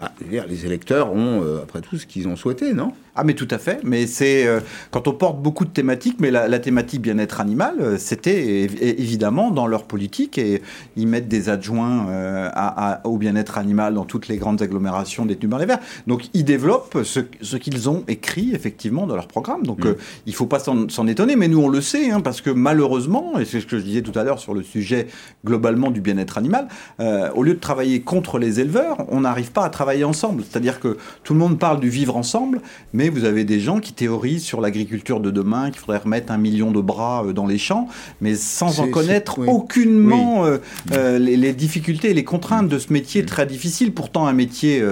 Ah, les électeurs ont, euh, après tout, ce qu'ils ont souhaité, non? Ah mais tout à fait, mais c'est euh, quand on porte beaucoup de thématiques, mais la, thématique bien-être animal, euh, c'était évidemment dans leur politique et ils mettent des adjoints euh, au bien-être animal dans toutes les grandes agglomérations détenues par les Verts. Donc ils développent ce, qu'ils ont écrit effectivement dans leur programme. Donc mm. il ne faut pas s'en étonner, mais nous on le sait, hein, parce que malheureusement, et c'est ce que je disais tout à l'heure sur le sujet globalement du bien-être animal, au lieu de travailler contre les éleveurs, on n'arrive pas à travailler ensemble. C'est-à-dire que tout le monde parle du vivre ensemble, mais vous avez des gens qui théorisent sur l'agriculture de demain, qu'il faudrait remettre un million de bras euh, dans les champs, mais sans en connaître aucunement euh, euh, les, difficultés et les contraintes de ce métier très difficile, pourtant un métier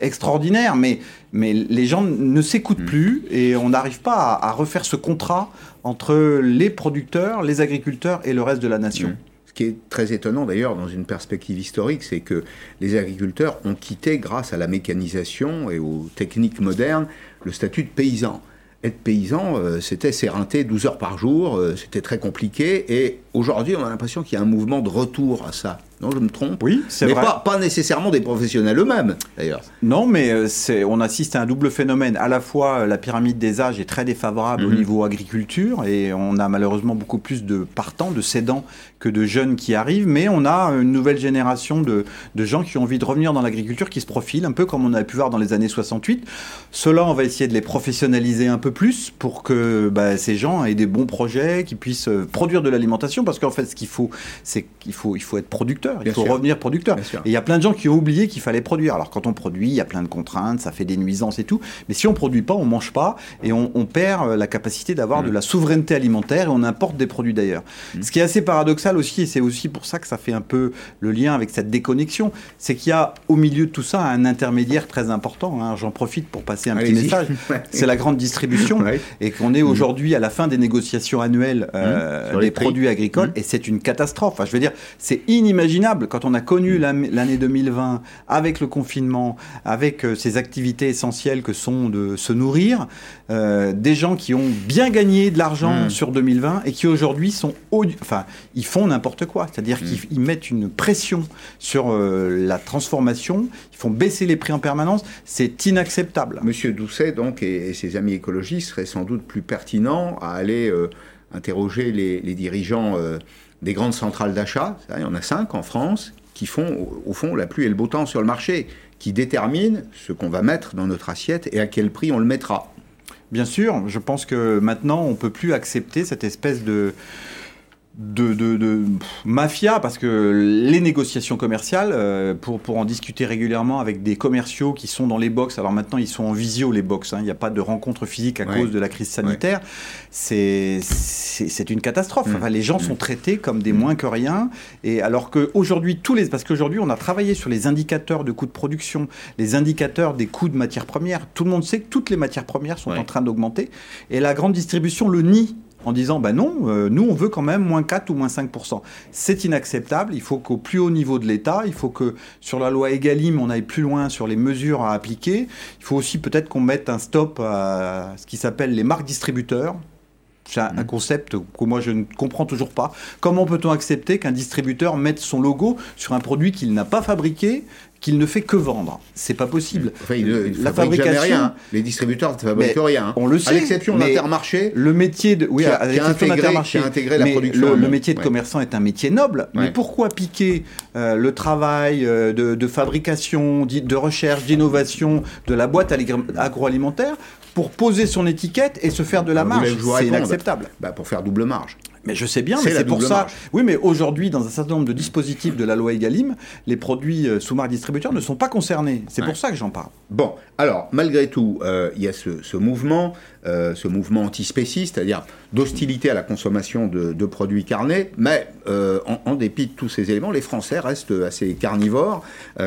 extraordinaire, mais, mais les gens ne s'écoutent mm. plus et on n'arrive pas à, refaire ce contrat entre les producteurs, les agriculteurs et le reste de la nation. Mm. Qui est très étonnant d'ailleurs dans une perspective historique, c'est que les agriculteurs ont quitté, grâce à la mécanisation et aux techniques modernes, le statut de paysan. Être paysan, euh, c'était s'éreinter 12 heures par jour, euh, c'était très compliqué, et aujourd'hui on a l'impression qu'il y a un mouvement de retour à ça. Non, je me trompe Oui, c'est vrai. Mais pas, pas, nécessairement des professionnels eux-mêmes, d'ailleurs. Non, mais euh, c'est, on assiste à un double phénomène. À la fois, la pyramide des âges est très défavorable au mhm. niveau agriculture, et on a malheureusement beaucoup plus de partants, de cédants, que de jeunes qui arrivent, mais on a une nouvelle génération de, de gens qui ont envie de revenir dans l'agriculture, qui se profilent, un peu comme on a pu voir dans les années 68. Cela, on va essayer de les professionnaliser un peu plus pour que bah, ces gens aient des bons projets, qu'ils puissent euh, produire de l'alimentation, parce qu'en fait, ce qu'il faut, c'est qu'il faut, il faut être producteur il faut revenir producteur. Et il y a plein de gens qui ont oublié qu'il fallait produire. Alors quand on produit, il y a plein de contraintes, ça fait des nuisances et tout. Mais si on produit pas, on mange pas et on, perd euh, la capacité d'avoir de mm. la souveraineté alimentaire et on importe des produits d'ailleurs. Mm. Ce qui est assez paradoxal aussi, et c'est aussi pour ça que ça fait un peu le lien avec cette déconnexion, c'est qu'il y a au milieu de tout ça un intermédiaire très important. Hein. J'en profite pour passer un petit message. c'est la grande distribution et qu'on est mm. aujourd'hui à la fin des négociations annuelles euh, des produits agricoles et c'est une catastrophe. Enfin, je veux dire, c'est inimaginable quand on a connu l'année 2020 avec le confinement, avec euh, ces activités essentielles que sont de se nourrir, euh, des gens qui ont bien gagné de l'argent mmh. sur 2020 et qui aujourd'hui sont, enfin, ils font n'importe quoi, c'est-à-dire mmh. qu'ils mettent une pression sur euh, la transformation, ils font baisser les prix en permanence, c'est inacceptable. Monsieur Doucet donc et, ses amis écologistes seraient sans doute plus pertinents à aller interroger les, dirigeants des grandes centrales d'achat, il y en a cinq en France, qui font au fond la pluie et le beau temps sur le marché, qui déterminent ce qu'on va mettre dans notre assiette et à quel prix on le mettra. Bien sûr, je pense que maintenant on peut plus accepter cette espèce de de, de, de mafia parce que les négociations commerciales, euh, pour, pour en discuter régulièrement avec des commerciaux qui sont dans les box, alors maintenant ils sont en visio les box, hein, il n'y a pas de rencontre physique à Ouais. cause de la crise sanitaire, c'est c'est une catastrophe. Enfin, les gens sont traités comme des moins que rien, et alors qu'aujourd'hui, tous les. Parce qu'aujourd'hui, on a travaillé sur les indicateurs de coûts de production, les indicateurs des coûts de matières premières. Tout le monde sait que toutes les matières premières sont en train d'augmenter, et la grande distribution le nie en disant bah non, euh, nous on veut quand même moins 4 ou moins 5%. C'est inacceptable, il faut qu'au plus haut niveau de l'État, il faut que sur la loi Egalim on aille plus loin sur les mesures à appliquer, il faut aussi peut-être qu'on mette un stop à ce qui s'appelle les marques distributeurs. C'est un, un concept que moi je ne comprends toujours pas. Comment peut-on accepter qu'un distributeur mette son logo sur un produit qu'il n'a pas fabriqué, qu'il ne fait que vendre? C'est pas possible. Enfin, ils ne- ils fabriquent jamais rien. Les distributeurs ne fabriquent rien. hein. On le sait. À l'exception mais d'Intermarché. Le métier de oui, qui a- à qui a l'exception intégré- d'Intermarché, qui a intégré la mais production Le, métier de Ouais. commerçant est un métier noble. Mais pourquoi piquer euh, le travail euh, de, de fabrication, de recherche, d'innovation de la boîte agroalimentaire pour poser son étiquette et se faire de la Vous marge C'est inacceptable. Bah, pour faire double marge. Mais je sais bien, C'est mais c'est pour ça. marge. Oui, mais aujourd'hui, dans un certain nombre de dispositifs de la loi Egalim, les produits euh, sous marque distributeur ne sont pas concernés. C'est Ouais. pour ça que j'en parle. Bon, alors, malgré tout, euh, il y a ce, ce mouvement, euh, ce mouvement antispéciste, c'est-à-dire d'hostilité à la consommation de, de produits carnés, mais euh, en, en dépit de tous ces éléments, les Français restent assez carnivores,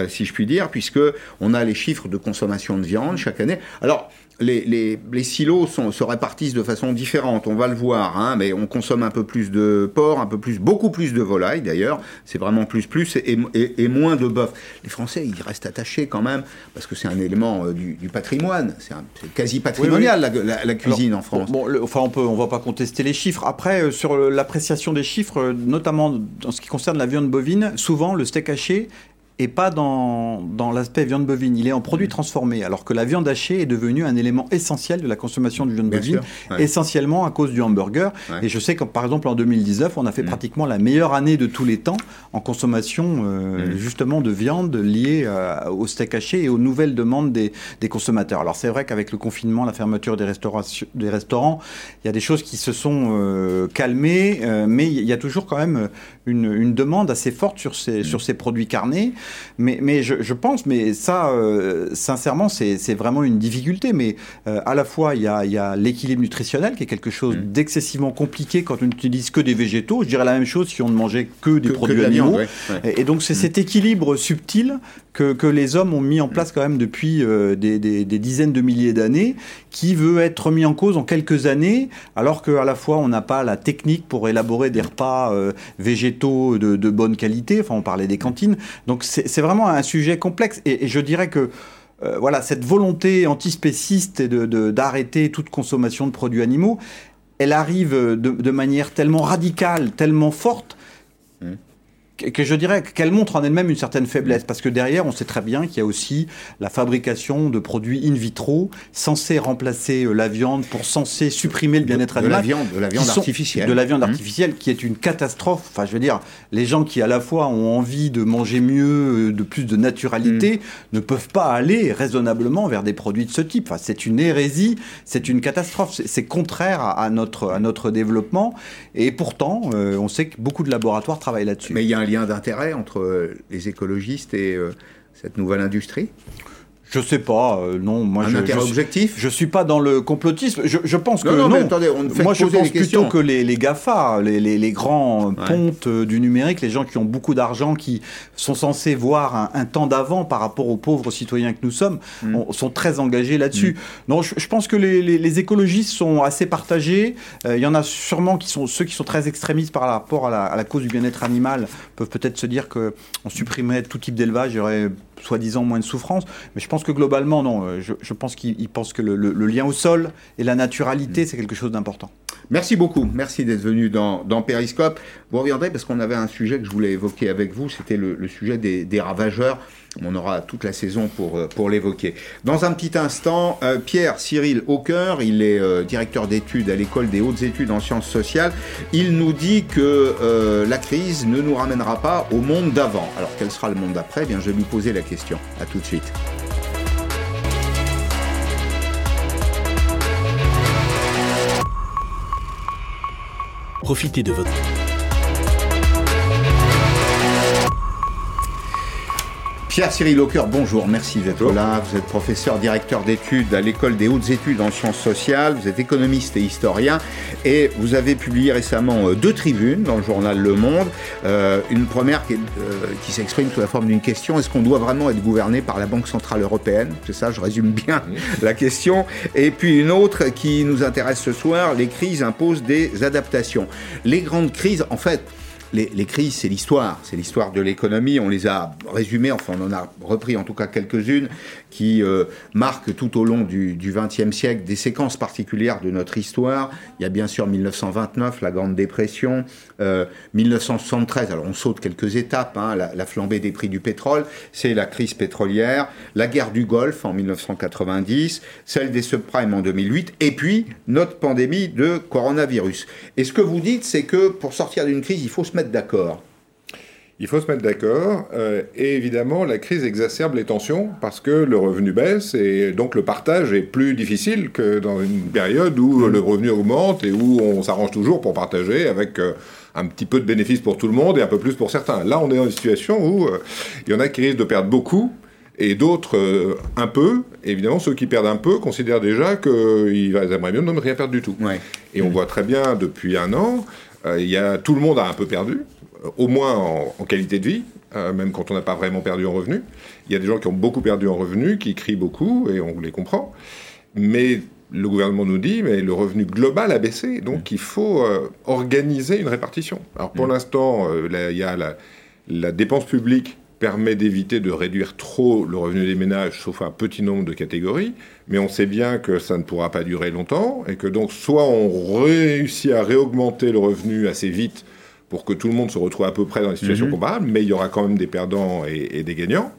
si je puis dire, puisque on a les chiffres de consommation de viande chaque année. Alors, les, les- les silos sont- se répartissent de façon différente, on va le voir, hein, mais on consomme un peu plus de porc, un peu plus, beaucoup plus de volaille d'ailleurs, c'est vraiment plus plus, et, et- et moins de bœuf. Les Français, ils restent attachés quand même, parce que c'est un élément euh, du, du patrimoine, c'est quasi patrimonial Oui, oui. La, la- la cuisine Alors, en France. Bon, le- enfin, on peut, on va pas contester les chiffres. Après, euh, sur le- l'appréciation des chiffres, euh, notamment dans ce qui concerne la viande bovine, souvent le steak haché est pas dans, dans l'aspect viande bovine, il est en produit transformé, alors que la viande hachée est devenue un élément essentiel de la consommation de viande Bien bovine, sûr, ouais. essentiellement à cause du hamburger. Ouais. Et je sais que par exemple en 2019, on a fait pratiquement la meilleure année de tous les temps en consommation euh, justement de viande liée euh, au steak haché et aux nouvelles demandes des, des consommateurs. Alors c'est vrai qu'avec le confinement, la fermeture des, des restaurants, il y a des choses qui se sont euh, calmées, mais il y a toujours quand même une, une demande assez forte sur ces, sur ces produits carnés. Mais, mais je, je pense, mais ça, euh, sincèrement, c'est vraiment une difficulté. Mais euh, à la fois, il y a, il y a l'équilibre nutritionnel qui est quelque chose d'excessivement compliqué quand on n'utilise que des végétaux. Je dirais la même chose si on ne mangeait que des Que- que produits de la animaux. viande, ouais, ouais. Et, et donc c'est cet équilibre subtil que, que les hommes ont mis en place quand même depuis euh, des, des- des dizaines de milliers d'années, qui veut être mis en cause en quelques années, alors qu'à la fois on n'a pas la technique pour élaborer des repas euh, végétaux de, de bonne qualité, enfin on parlait des cantines, donc c'est vraiment un sujet complexe, et, et je dirais que euh, voilà, cette volonté antispéciste et de- de- d'arrêter toute consommation de produits animaux, elle arrive de, de manière tellement radicale, tellement forte, que- je dirais qu'elle montre en elle-même une certaine faiblesse, parce que derrière, on sait très bien qu'il y a aussi la fabrication de produits in vitro censés remplacer euh, la viande pour censés supprimer le bien-être de la animal. viande- de la viande artificielle. De la viande Mmh. artificielle, qui est une catastrophe. Enfin, je veux dire, les gens qui à la fois ont envie de manger mieux, euh, de plus de naturalité, Mmh. ne peuvent pas aller raisonnablement vers des produits de ce type. Enfin, c'est une hérésie, c'est une catastrophe, c'est- c'est contraire à, à notre, à notre développement. Et pourtant, euh, on sait que beaucoup de laboratoires travaillent là-dessus. Mais il y a un lien d'intérêt entre euh, les écologistes et euh, cette nouvelle industrie? Je sais pas, euh, non. Moi, Un je, intérêt je, objectif Je suis pas dans le complotisme. Je, je pense Non, que non, non. mais attendez, on fait Moi, je pense plutôt que les, les GAFA, les, les, les grands pontes euh, du numérique, les gens qui ont beaucoup d'argent, qui sont censés voir un, un temps d'avant par rapport aux pauvres citoyens que nous sommes, Mm. on- sont très engagés là-dessus. Non, je, je pense que les, les- les écologistes sont assez partagés. Euh, Il y en a sûrement qui sont ceux qui sont très extrémistes par rapport à la, à la cause du bien-être animal peuvent peut-être se dire que on supprimerait tout type d'élevage, il y aurait soi-disant moins de souffrance. Mais je pense que globalement, non. Euh, Je, je pense qu'ils ils pensent que le, le- le lien au sol et la naturalité, c'est quelque chose d'important. Merci beaucoup, merci d'être venu dans, dans Périscope. Vous reviendrez parce qu'on avait un sujet que je voulais évoquer avec vous, c'était le, le sujet des, des ravageurs. On aura toute la saison pour, euh, l'évoquer. Dans un petit instant, euh, Pierre Cyril Hawker, il est euh, directeur d'études à l'école des hautes études en sciences sociales. Il nous dit que la crise ne nous ramènera pas au monde d'avant. Alors quel sera le monde d'après? Eh Bien, je vais lui poser la question. À tout de suite. Profitez de votre Pierre-Cyril Aucoeur, bonjour, merci d'être là. Vous êtes professeur, directeur d'études à l'école des hautes études en sciences sociales, vous êtes économiste et historien, et vous avez publié récemment euh, deux tribunes dans le journal Le Monde. Euh, une première qui, euh, qui s'exprime sous la forme d'une question, est-ce qu'on doit vraiment être gouverné par la Banque Centrale Européenne? C'est ça, je résume bien la question. Et puis une autre qui nous intéresse ce soir, les crises imposent des adaptations. Les grandes crises, en fait, les, crises, c'est l'histoire, c'est l'histoire de l'économie. On les a résumées, enfin on en a repris en tout cas quelques-unes qui euh, marquent tout au long du XXe siècle des séquences particulières de notre histoire. Il y a bien sûr 1929, la Grande Dépression, 1973, euh, alors on saute quelques étapes, hein, la, flambée des prix du pétrole, c'est la crise pétrolière, la guerre du Golfe en 1990, celle des subprimes en 2008, et puis notre pandémie de coronavirus. Et ce que vous dites, c'est que pour sortir d'une crise, il faut se mettre d'accord. Il faut se mettre d'accord. Euh, et évidemment, la crise exacerbe les tensions parce que le revenu baisse et donc le partage est plus difficile que dans une période où le revenu augmente et où on s'arrange toujours pour partager avec euh, un petit peu de bénéfices pour tout le monde et un peu plus pour certains. Là, on est dans une situation où euh, il y en a qui risquent de perdre beaucoup et d'autres un peu. évidemment, ceux qui perdent un peu considèrent déjà qu'ils aimeraient mieux ne rien perdre du tout. Et on voit très bien depuis un an euh, y a, tout le monde a un peu perdu, au moins en, qualité de vie, euh, même quand on n'a pas vraiment perdu en revenus. Il y a des gens qui ont beaucoup perdu en revenus, qui crient beaucoup, et on les comprend. Mais le gouvernement nous dit, mais le revenu global a baissé, donc il faut organiser une répartition. Alors pour l'instant, il y a la, la, dépense publique permet d'éviter de réduire trop le revenu des ménages, sauf un petit nombre de catégories, mais on sait bien que ça ne pourra pas durer longtemps, et que donc soit on réussit à réaugmenter le revenu assez vite pour que tout le monde se retrouve à peu près dans une situation mhm. comparable, mais il y aura quand même des perdants et, des gagnants.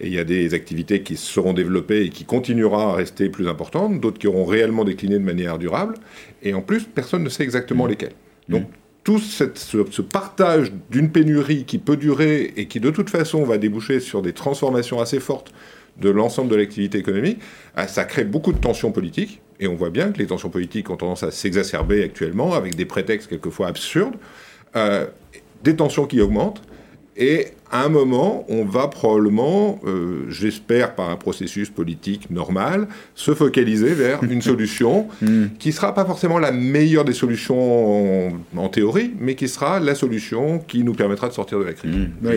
Et il y a des activités qui seront développées et qui continueront à rester plus importantes, d'autres qui auront réellement décliné de manière durable. Et en plus, personne ne sait exactement mhm. lesquelles. Donc tout ce, partage d'une pénurie qui peut durer et qui de toute façon va déboucher sur des transformations assez fortes de l'ensemble de l'activité économique, ah, ça crée beaucoup de tensions politiques. Et on voit bien que les tensions politiques ont tendance à s'exacerber actuellement avec des prétextes quelquefois absurdes, euh, des tensions qui augmentent. Et à un moment, on va probablement, euh, j'espère par un processus politique normal, se focaliser vers une solution hmm. qui ne sera pas forcément la meilleure des solutions en, théorie, mais qui sera la solution qui nous permettra de sortir de la crise. Hmm.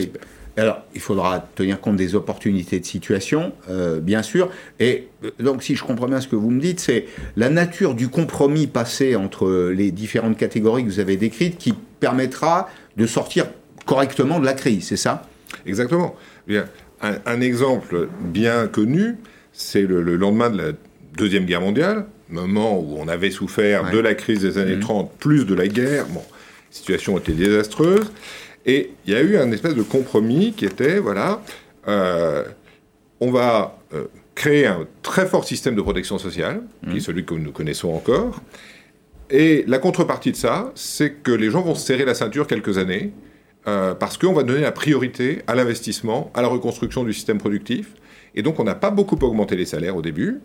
Alors, il faudra tenir compte des opportunités de situation, euh, bien sûr. Et euh, donc, si je comprends bien ce que vous me dites, c'est la nature du compromis passé entre les différentes catégories que vous avez décrites qui permettra de sortir correctement de la crise, c'est ça? Exactement. Un, un, exemple bien connu, c'est le, lendemain de la Deuxième Guerre mondiale, moment où on avait souffert de la crise des années 30, mmh. plus de la guerre. Bon, la situation était désastreuse. Et il y a eu un espèce de compromis qui était, voilà, euh, on va euh, créer un très fort système de protection sociale, qui est mmh. celui que nous connaissons encore. Et la contrepartie de ça, c'est que les gens vont se serrer la ceinture quelques années, euh, parce qu'on va donner la priorité à l'investissement, à la reconstruction du système productif. Et donc on n'a pas beaucoup augmenté les salaires au début.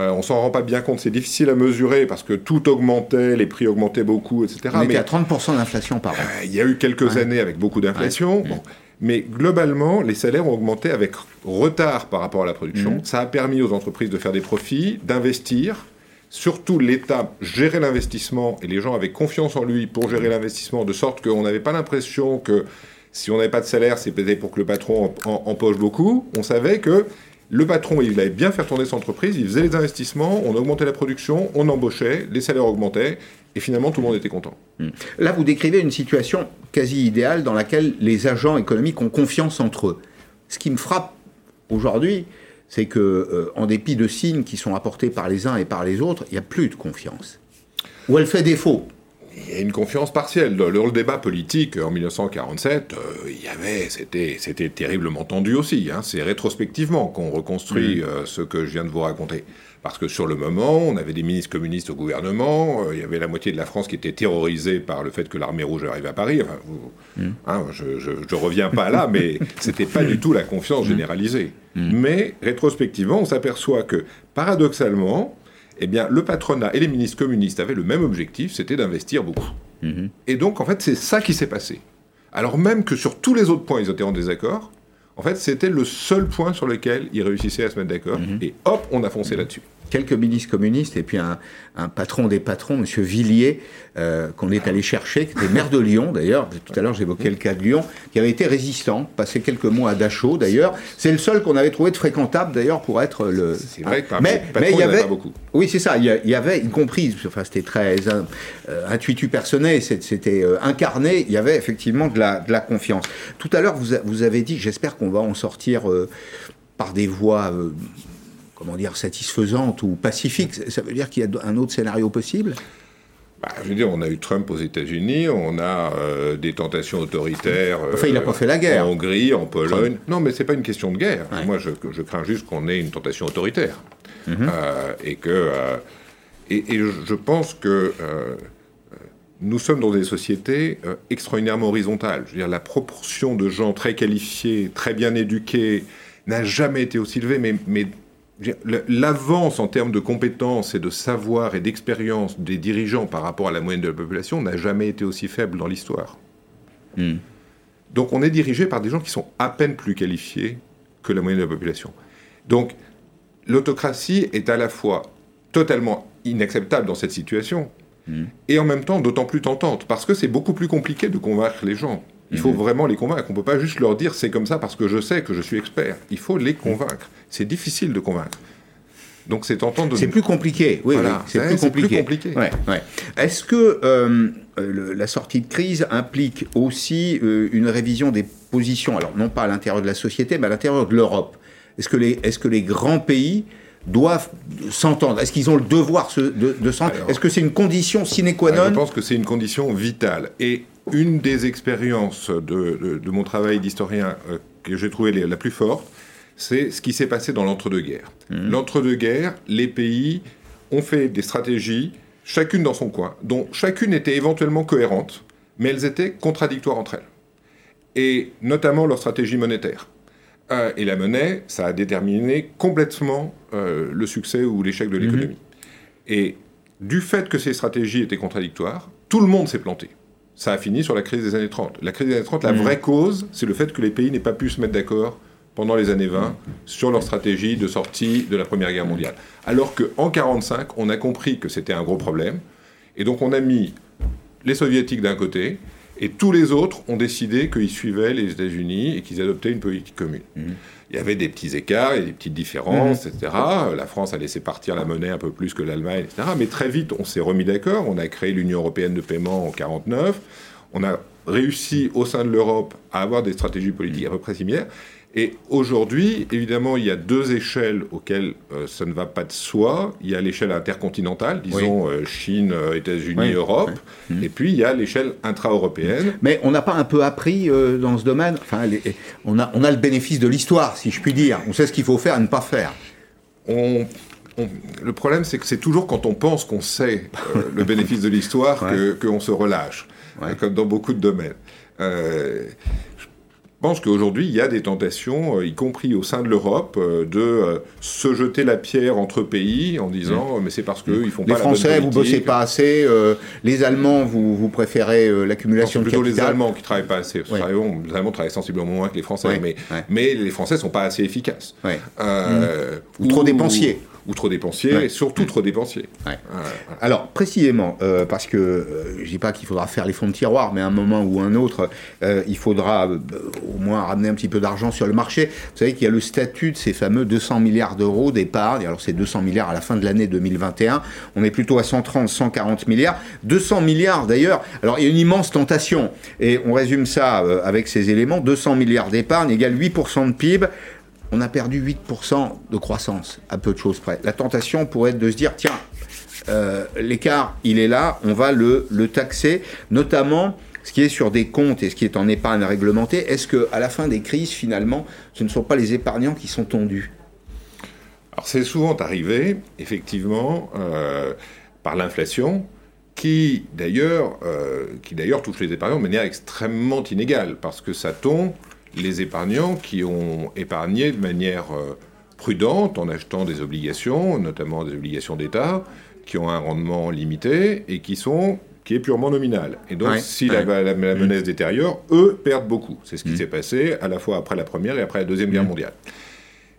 Euh, on s'en rend pas bien compte, c'est difficile à mesurer parce que tout augmentait, les prix augmentaient beaucoup, etc. On était à 30% d'inflation par an. Euh, il y a eu quelques années avec beaucoup d'inflation. Mais globalement, les salaires ont augmenté avec retard par rapport à la production. Mm. Ça a permis aux entreprises de faire des profits, d'investir, surtout l'État gérait l'investissement et les gens avaient confiance en lui pour gérer l'investissement, de sorte qu'on n'avait pas l'impression que si on n'avait pas de salaire, c'est peut-être pour que le patron empoche beaucoup. On savait que le patron, il allait bien faire tourner son entreprise, il faisait les investissements, on augmentait la production, on embauchait, les salaires augmentaient, et finalement tout le monde était content. Hmm. Là, vous décrivez une situation quasi idéale dans laquelle les agents économiques ont confiance entre eux. Ce qui me frappe aujourd'hui, c'est que, euh, en dépit de signes qui sont apportés par les uns et par les autres, il n'y a plus de confiance. Ou elle fait défaut. Il y a une confiance partielle. Dans le débat politique en 1947, euh, il y avait, c'était, c'était terriblement tendu aussi. Hein. C'est rétrospectivement qu'on reconstruit mmh. euh, ce que je viens de vous raconter. Parce que sur le moment, on avait des ministres communistes au gouvernement, euh, il y avait la moitié de la France qui était terrorisée par le fait que l'armée rouge arrive à Paris. Enfin, mmh. hein, je, ne reviens pas là, mais c'était pas du tout la confiance mmh. généralisée. Mmh. Mais rétrospectivement, on s'aperçoit que paradoxalement, eh bien, le patronat et les ministres communistes avaient le même objectif, c'était d'investir beaucoup. Et donc, en fait, c'est ça qui s'est passé. Alors même que sur tous les autres points, ils étaient en désaccord, En fait, c'était le seul point sur lequel ils réussissaient à se mettre d'accord. Mhm. Et hop, on a foncé là-dessus. Quelques ministres communistes et puis un, un patron des patrons, M. Villiers, euh, qu'on est allé chercher, qui était maire de Lyon d'ailleurs. Tout à l'heure, j'évoquais le cas de Lyon, qui avait été résistant, passé quelques mois à Dachau d'ailleurs. C'est le seul qu'on avait trouvé de fréquentable d'ailleurs pour être le. C'est vrai que par mais, mais il y avait pas beaucoup. Oui, c'est ça. Il y, avait, y compris, enfin, c'était très euh, intuitu personnel, c'était euh, incarné. Il y avait effectivement de la, de la confiance. Tout à l'heure, vous, a- vous avez dit, j'espère qu'on va en sortir euh, par des voies, comment dire, satisfaisantes ou pacifiques. Ça veut dire qu'il y a un autre scénario possible? Bah, je veux dire, on a eu Trump aux États-Unis, on a euh, des tentations autoritaires. euh, Enfin, il a pas fait la guerre. En Hongrie, en Pologne. Non, mais c'est pas une question de guerre. Moi, je, je crains juste qu'on ait une tentation autoritaire. Mhm. Euh, et que. euh, et, et je- pense que. euh, euh, nous sommes dans des sociétés euh, extraordinairement horizontales. Je veux dire, la proportion de gens très qualifiés, très bien éduqués, n'a jamais été aussi élevée, mais, mais l'avance en termes de compétences et de savoir et d'expérience des dirigeants par rapport à la moyenne de la population n'a jamais été aussi faible dans l'histoire. Donc on est dirigé par des gens qui sont à peine plus qualifiés que la moyenne de la population. Donc l'autocratie est à la fois totalement inacceptable dans cette situation et en même temps d'autant plus tentante parce que c'est beaucoup plus compliqué de convaincre les gens. Il faut vraiment les convaincre. On ne peut pas juste leur dire c'est comme ça parce que je sais que je suis expert. Il faut les convaincre. C'est difficile de convaincre. Donc c'est tentant de. C'est plus compliqué, oui, Voilà. oui, c'est plus compliqué. plus compliqué. Ouais, ouais. Est-ce que euh, le- la sortie de crise implique aussi euh, une révision des positions, alors non pas à l'intérieur de la société, mais à l'intérieur de l'Europe Est-ce que, les, est-ce que les grands pays doivent s'entendre? Est-ce qu'ils ont le devoir de, de s'entendre? Est-ce que c'est une condition sine qua Ah, non? Je pense que c'est une condition vitale. Et une des expériences de, de- de mon travail d'historien euh, que j'ai trouvé les- la plus forte, c'est ce qui s'est passé dans l'entre-deux-guerres. L'entre-deux-guerres, les pays ont fait des stratégies, chacune dans son coin, dont chacune était éventuellement cohérente, mais elles étaient contradictoires entre elles. Et notamment leur stratégie monétaire. Euh, et la monnaie, ça a déterminé complètement euh, le succès ou l'échec de l'économie. Et du fait que ces stratégies étaient contradictoires, tout le monde s'est planté. Ça a fini sur la crise des années 30. La crise des années 30, la Mhm. vraie cause, c'est le fait que les pays n'aient pas pu se mettre d'accord pendant les années 20 sur leur stratégie de sortie de la Première Guerre mondiale. Alors qu'en 1945, on a compris que c'était un gros problème. Et donc on a mis les soviétiques d'un côté, et tous les autres ont décidé qu'ils suivaient les États-Unis et qu'ils adoptaient une politique commune. Il y avait des petits écarts, et des petites différences, etc. La France a laissé partir la monnaie un peu plus que l'Allemagne, etc. Mais très vite, on s'est remis d'accord. On a créé l'Union européenne de paiement en 49. On a réussi au sein de l'Europe à avoir des stratégies politiques à peu près similaires. Et aujourd'hui, évidemment, il y a deux échelles auxquelles euh, ça ne va pas de soi. Il y a l'échelle intercontinentale, disons euh, Chine, euh, États-Unis, Oui. Europe. Et puis il y a l'échelle intra-européenne. Mais on n'a pas un peu appris dans ce domaine enfin, les- on, a, on a le bénéfice de l'histoire, si je puis dire. On sait ce qu'il faut faire et ne pas faire. on, on- le problème, c'est que c'est toujours quand on pense qu'on sait euh, le bénéfice de l'histoire que qu'on se relâche, euh, comme dans beaucoup de domaines. Euh, pense qu'aujourd'hui, il y a des tentations, euh, y compris au sein de l'Europe, euh, de euh, se jeter la pierre entre pays en disant euh, mais c'est parce qu'eux, ils font Les pas la bonne Français, vous politique. bossez pas assez. euh, les Allemands, vous, vous préférez euh, l'accumulation de plutôt les. Allemands qui travaillent pas assez. Ouais. Travaillons- Les Allemands travaillent sensiblement moins que les Français, Ouais, mais, ouais. mais les Français sont pas assez efficaces. Euh, Ou trop dépensiers. Ou trop Ouais. et surtout trop. Ouais. Euh, Alors, précisément, euh, parce que euh, je dis pas qu'il faudra faire les fonds de tiroir, mais à un moment ou un autre, euh, il faudra au moins ramener un petit peu d'argent sur le marché. Vous savez qu'il y a le statut de ces fameux 200 milliards d'euros d'épargne. Alors, c'est 200 milliards à la fin de l'année 2021. On est plutôt à 130, 140 milliards. 200 milliards d'ailleurs. Alors, il y a une immense tentation. Et on résume ça avec ces éléments. 200 milliards d'épargne égale 8% de PIB on a perdu 8% de croissance, à peu de choses près. La tentation pourrait être de se dire, tiens, euh, l'écart, il est là, on va le, taxer, notamment ce qui est sur des comptes et ce qui est en épargne réglementée. Est-ce que à la fin des crises, finalement, ce ne sont pas les épargnants qui sont tondus Alors c'est souvent arrivé, effectivement, euh, par l'inflation, qui d'ailleurs, euh, qui d'ailleurs touche les épargnants de manière extrêmement inégale, parce que ça tombe les épargnants qui ont épargné de manière euh, prudente en achetant des obligations, notamment des obligations d'État, qui ont un rendement limité et qui sont qui est purement nominal. Et donc, Ouais, si ouais. la, la- la monnaie se détériore, eux perdent beaucoup. C'est Mm. ce qui s'est passé à la fois après la Première et après la Deuxième Guerre mondiale.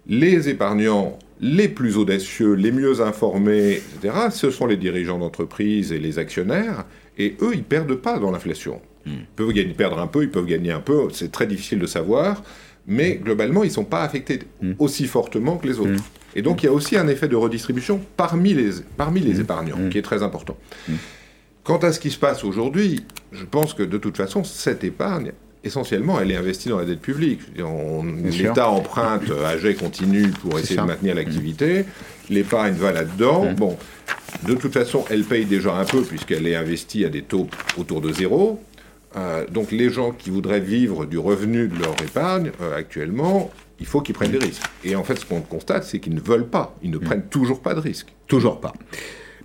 Les épargnants les plus audacieux, les mieux informés, etc., ce sont les dirigeants d'entreprise et les actionnaires, et eux, ils perdent pas dans l'inflation. Ils peuvent gagner, perdre un peu, ils peuvent gagner un peu, c'est très difficile de savoir, mais globalement, ils ne sont pas affectés aussi fortement que les autres. Et donc, il y a aussi un effet de redistribution parmi les, parmi les épargnants, qui est très important. Quant à ce qui se passe aujourd'hui, je pense que de toute façon, cette épargne, essentiellement, elle est investie dans la dette publique. L'État emprunte à jet continu pour essayer de maintenir l'activité. L'épargne va là-dedans. Bon, de toute façon, elle paye déjà un peu puisqu'elle est investie à des taux autour de zéro. Euh, donc les gens qui voudraient vivre du revenu de leur épargne, euh, actuellement, il faut qu'ils prennent des risques. Et en fait, ce qu'on constate, c'est qu'ils ne veulent pas. Ils ne prennent toujours pas de risques. Toujours pas.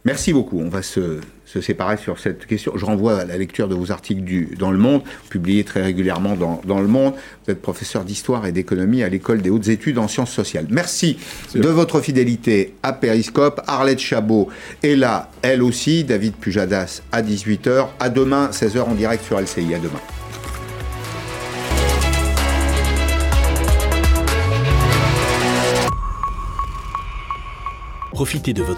Merci beaucoup. On va se, se séparer sur cette question. Je renvoie à la lecture de vos articles du, dans Le Monde, publiés très régulièrement dans, dans Le Monde. Vous êtes professeur d'histoire et d'économie à l'École des hautes études en sciences sociales. Merci de votre fidélité à Périscope. Arlette Chabot est là, elle aussi. David Pujadas à 18h. À demain, 16h en direct sur LCI. À demain. Profitez de votre